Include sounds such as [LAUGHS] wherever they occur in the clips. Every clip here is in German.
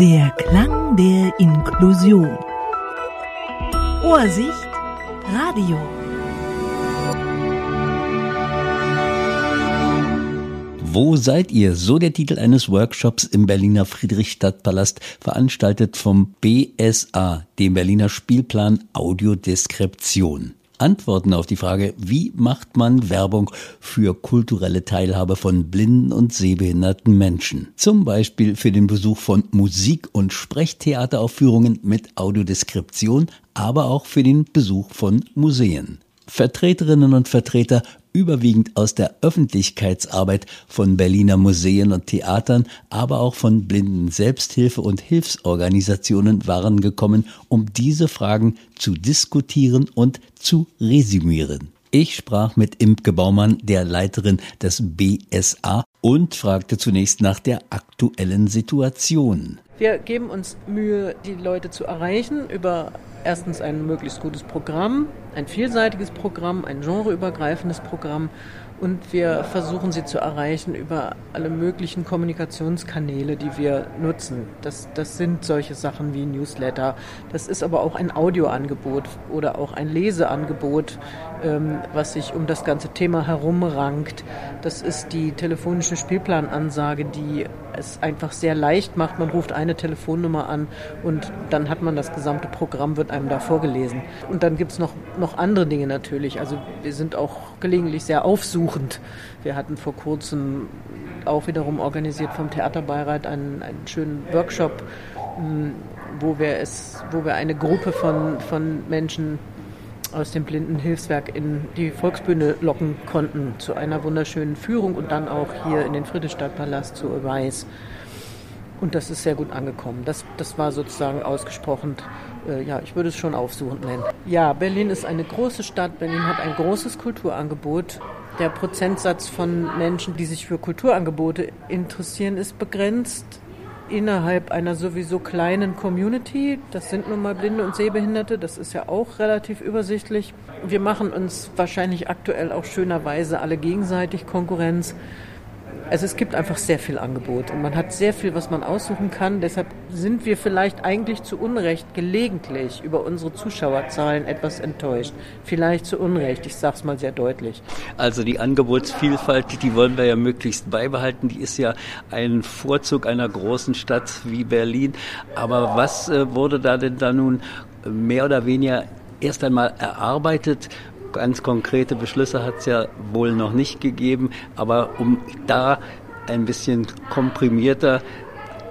Der Klang der Inklusion. Vorsicht, Radio. Wo seid ihr? So der Titel eines Workshops im Berliner Friedrichstadtpalast, veranstaltet vom BSA, dem Berliner Spielplan Audiodeskription. Antworten auf die Frage, wie macht man Werbung für kulturelle Teilhabe von blinden und sehbehinderten Menschen? Zum Beispiel für den Besuch von Musik- und Sprechtheateraufführungen mit Audiodeskription, aber auch für den Besuch von Museen. Vertreterinnen und Vertreter überwiegend aus der Öffentlichkeitsarbeit von Berliner Museen und Theatern, aber auch von blinden Selbsthilfe- und Hilfsorganisationen waren gekommen, um diese Fragen zu diskutieren und zu resümieren. Ich sprach mit Imke Baumann, der Leiterin des BSA, und fragte zunächst nach der aktuellen Situation. Wir geben uns Mühe, die Leute zu erreichen über erstens ein möglichst gutes Programm, ein vielseitiges Programm, ein genreübergreifendes Programm und wir versuchen sie zu erreichen über alle möglichen Kommunikationskanäle, die wir nutzen. Das, das sind solche Sachen wie Newsletter. Das ist aber auch ein Audioangebot oder auch ein Leseangebot, ähm, was sich um das ganze Thema herumrankt. Das ist die telefonische Spielplanansage, die es einfach sehr leicht macht. Man ruft eine Telefonnummer an und dann hat man das gesamte Programm, wird einem da vorgelesen. Und dann gibt es noch, noch andere Dinge natürlich. Also wir sind auch gelegentlich sehr aufsuchend. Wir hatten vor kurzem auch wiederum organisiert vom Theaterbeirat einen, einen schönen Workshop, hm, wo wir es, wo wir eine Gruppe von, von Menschen aus dem Blindenhilfswerk in die Volksbühne locken konnten zu einer wunderschönen Führung und dann auch hier in den Friedrichstadtpalast zu Weiß. Und das ist sehr gut angekommen. Das, das war sozusagen ausgesprochen, äh, ja, ich würde es schon aufsuchend nennen. Ja, Berlin ist eine große Stadt. Berlin hat ein großes Kulturangebot. Der Prozentsatz von Menschen, die sich für Kulturangebote interessieren, ist begrenzt innerhalb einer sowieso kleinen Community. Das sind nun mal Blinde und Sehbehinderte. Das ist ja auch relativ übersichtlich. Wir machen uns wahrscheinlich aktuell auch schönerweise alle gegenseitig Konkurrenz. Also es gibt einfach sehr viel Angebot und man hat sehr viel, was man aussuchen kann. Deshalb sind wir vielleicht eigentlich zu Unrecht gelegentlich über unsere Zuschauerzahlen etwas enttäuscht. Vielleicht zu Unrecht, ich sage es mal sehr deutlich. Also die Angebotsvielfalt, die wollen wir ja möglichst beibehalten. Die ist ja ein Vorzug einer großen Stadt wie Berlin. Aber was äh, wurde da denn da nun mehr oder weniger erst einmal erarbeitet Ganz konkrete Beschlüsse hat es ja wohl noch nicht gegeben, aber um da ein bisschen komprimierter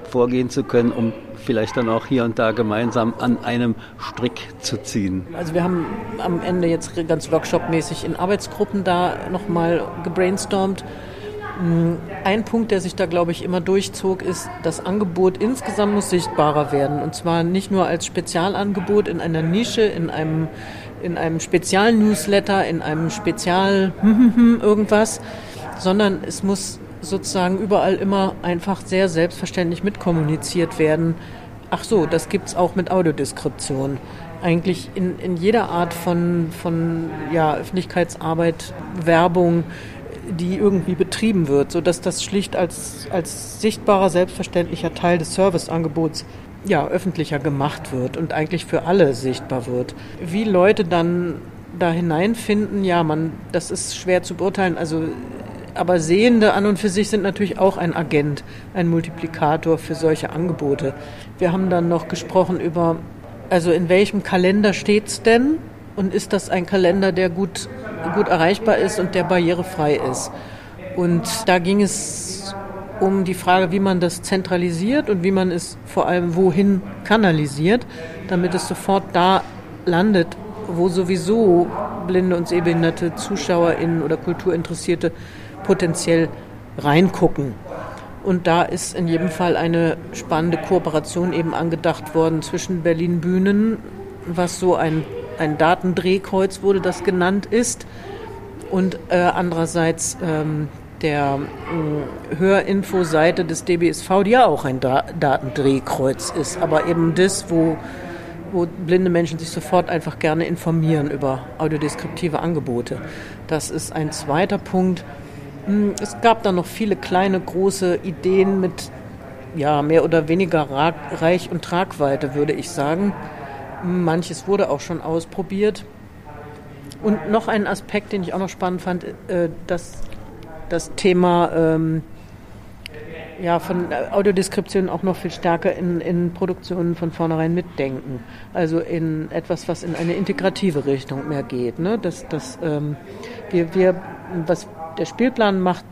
vorgehen zu können, um vielleicht dann auch hier und da gemeinsam an einem Strick zu ziehen. Also wir haben am Ende jetzt ganz workshopmäßig in Arbeitsgruppen da nochmal gebrainstormt. Hm, ein Punkt, der sich da, glaube ich, immer durchzog, ist, das Angebot insgesamt muss sichtbarer werden. Und zwar nicht nur als Spezialangebot in einer Nische, in einem in einem Spezial-Newsletter, in einem Spezial [LAUGHS] irgendwas, sondern es muss sozusagen überall immer einfach sehr selbstverständlich mitkommuniziert werden. Ach so, das gibt es auch mit Audiodeskription. Eigentlich in, in jeder Art von, von ja, Öffentlichkeitsarbeit, Werbung, die irgendwie betrieben wird, sodass das schlicht als, als sichtbarer, selbstverständlicher Teil des Serviceangebots ja, öffentlicher gemacht wird und eigentlich für alle sichtbar wird. Wie Leute dann da hineinfinden, ja, man, das ist schwer zu beurteilen. Also, aber Sehende an und für sich sind natürlich auch ein Agent, ein Multiplikator für solche Angebote. Wir haben dann noch gesprochen über, also in welchem Kalender steht's denn? Und ist das ein Kalender, der gut, gut erreichbar ist und der barrierefrei ist? Und da ging es um die Frage, wie man das zentralisiert und wie man es vor allem wohin kanalisiert, damit es sofort da landet, wo sowieso blinde und sehbehinderte ZuschauerInnen oder Kulturinteressierte potenziell reingucken. Und da ist in jedem Fall eine spannende Kooperation eben angedacht worden zwischen Berlin Bühnen, was so ein, ein Datendrehkreuz wurde, das genannt ist, und äh, andererseits ähm, der äh, Hörinfo-Seite des DBSV, die ja auch ein da Datendrehkreuz ist, aber eben das, wo, wo blinde Menschen sich sofort einfach gerne informieren über audiodeskriptive Angebote. Das ist ein zweiter Punkt. Hm, es gab dann noch viele kleine, große Ideen mit ja, mehr oder weniger Reich und Tragweite, würde ich sagen. Manches wurde auch schon ausprobiert. Und noch ein Aspekt, den ich auch noch spannend fand, äh, dass das Thema ähm, ja, von Audiodeskription auch noch viel stärker in, in Produktionen von vornherein mitdenken. Also in etwas, was in eine integrative Richtung mehr geht. Ne? Das, das, ähm, wir, wir, was der Spielplan macht,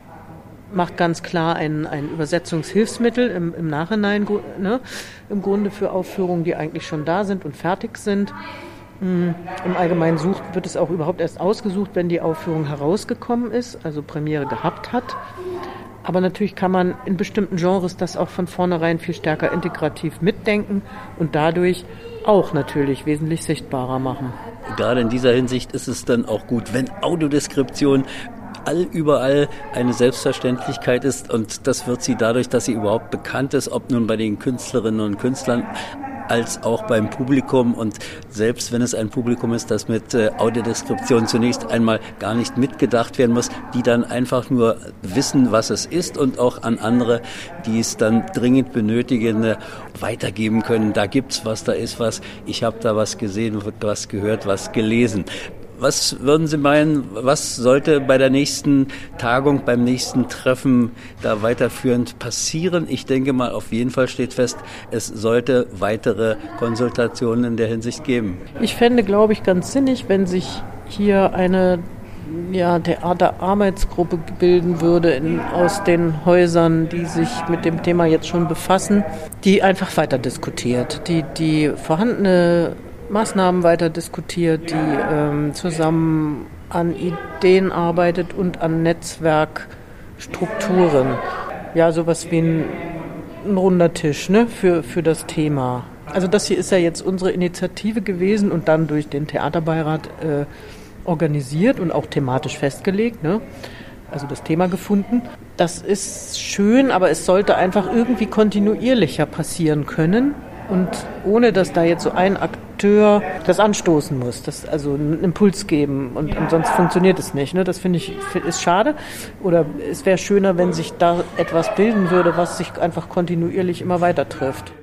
macht ganz klar ein, ein Übersetzungshilfsmittel im, im Nachhinein, ne? im Grunde für Aufführungen, die eigentlich schon da sind und fertig sind. Mm, Im Allgemeinen sucht, wird es auch überhaupt erst ausgesucht, wenn die Aufführung herausgekommen ist, also Premiere gehabt hat. Aber natürlich kann man in bestimmten Genres das auch von vornherein viel stärker integrativ mitdenken und dadurch auch natürlich wesentlich sichtbarer machen. Gerade in dieser Hinsicht ist es dann auch gut, wenn Audiodeskription all überall eine Selbstverständlichkeit ist und das wird sie dadurch, dass sie überhaupt bekannt ist, ob nun bei den Künstlerinnen und Künstlern als auch beim Publikum. Und selbst wenn es ein Publikum ist, das mit äh, Audiodeskription zunächst einmal gar nicht mitgedacht werden muss, die dann einfach nur wissen, was es ist und auch an andere, die es dann dringend benötigen, äh, weitergeben können. Da gibt's was, da ist was. Ich habe da was gesehen, was gehört, was gelesen. Was würden Sie meinen, was sollte bei der nächsten Tagung, beim nächsten Treffen da weiterführend passieren? Ich denke mal, auf jeden Fall steht fest, es sollte weitere Konsultationen in der Hinsicht geben. Ich fände, glaube ich, ganz sinnig, wenn sich hier eine ja, Theaterarbeitsgruppe bilden würde in, aus den Häusern, die sich mit dem Thema jetzt schon befassen, die einfach weiter diskutiert, die die vorhandene Maßnahmen weiter diskutiert, die ähm, zusammen an Ideen arbeitet und an Netzwerkstrukturen. Ja, sowas wie ein, ein runder Tisch ne, für, für das Thema. Also das hier ist ja jetzt unsere Initiative gewesen und dann durch den Theaterbeirat äh, organisiert und auch thematisch festgelegt. Ne? Also das Thema gefunden. Das ist schön, aber es sollte einfach irgendwie kontinuierlicher passieren können und ohne dass da jetzt so ein Akteur das anstoßen muss, das also einen Impuls geben und, und sonst funktioniert es nicht. Ne? Das finde ich ist schade. Oder es wäre schöner, wenn sich da etwas bilden würde, was sich einfach kontinuierlich immer weiter trifft.